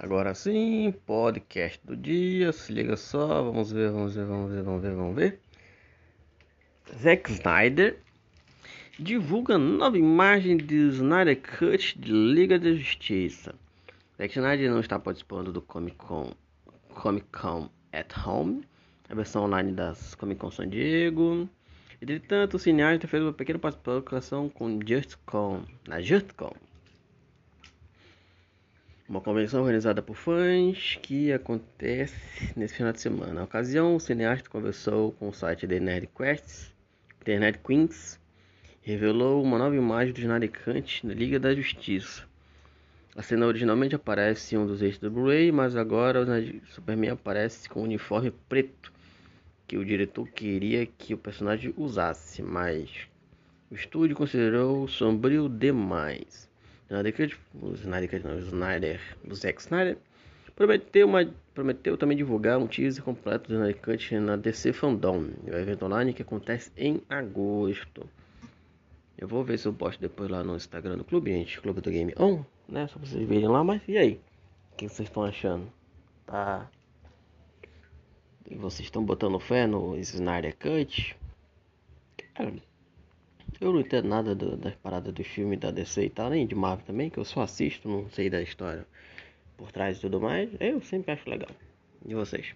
Agora sim, podcast do dia, se liga só, vamos ver, vamos ver, vamos ver, vamos ver, vamos ver. Zack Snyder divulga nova imagem de Snyder Cut de Liga da Justiça. Zack Snyder não está participando do Comic Con, Comic Con at Home, a versão online das Comic Con San Diego. Entretanto, o cineasta fez uma pequena participação com JustCon, na JustCon uma convenção organizada por fãs que acontece nesse final de semana. Na ocasião, o cineasta conversou com o site The Nerd Quests, The Nerd Queens, revelou uma nova imagem do Snaricante na Liga da Justiça. A cena originalmente aparece em um dos eixos do Blu-ray, mas agora o Superman aparece com um uniforme preto que o diretor queria que o personagem usasse, mas o estúdio considerou sombrio demais. Snyder Cut, o Snyder Cut não, o Snyder, o Zack Snyder, prometeu, uma, prometeu também divulgar um teaser completo do Snyder Cut na DC Fandom, o evento online que acontece em agosto. Eu vou ver se eu posto depois lá no Instagram do clube, gente, Clube do Game On, né, só pra vocês verem lá, mas e aí? O que vocês estão achando? Tá... Vocês estão botando fé no Snyder Cut? Cara, eu não entendo nada do, das paradas do filme da DC e tal, nem de Marvel também, que eu só assisto, não sei da história por trás e tudo mais. Eu sempre acho legal. E vocês?